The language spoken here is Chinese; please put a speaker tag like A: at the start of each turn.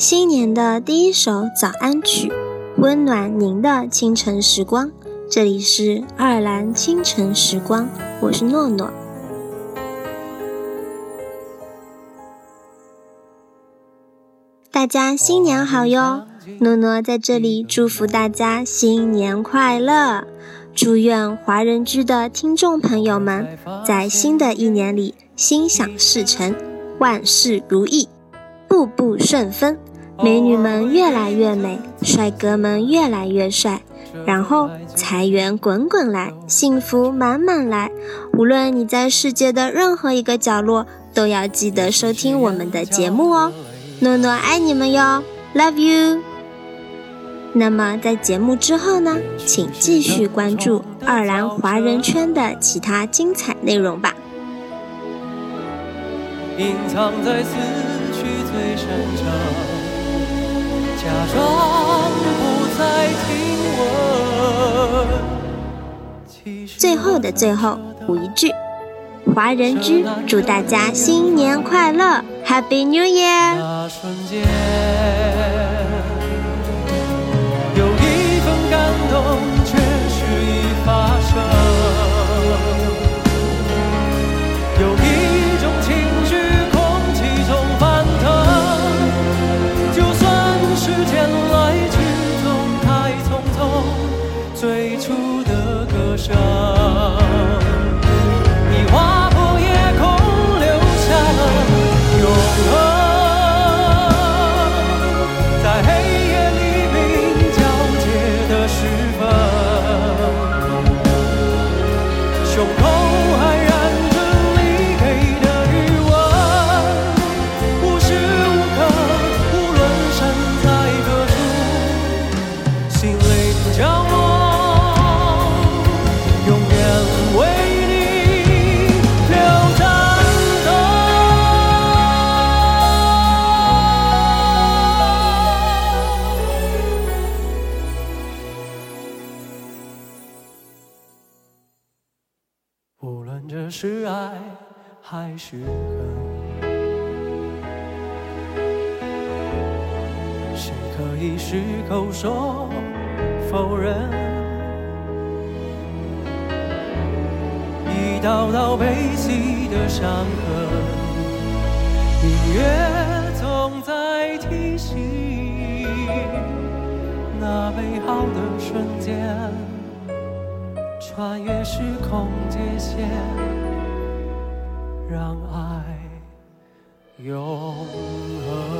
A: 新年的第一首早安曲，温暖您的清晨时光。这里是爱尔兰清晨时光，我是诺诺。大家新年好哟！诺诺在这里祝福大家新年快乐，祝愿华人居的听众朋友们在新的一年里心想事成，万事如意，步步顺风，美女们越来越美，帅哥们越来越帅。然后财源滚滚来，幸福满满来。无论你在世界的任何一个角落，都要记得收听我们的节目哦。诺诺爱你们哟，Love you。那么在节目之后呢，请继续关注爱尔兰华人圈的其他精彩内容吧。隐藏在思绪假装不再听。最后的最后，补一句：华人之祝大家新年快乐，Happy New Year！出的这是爱还是恨？谁可以矢口说否认？一道道悲喜的伤痕，音乐总在提醒那美好的瞬间，穿越时空界限。让爱永恒。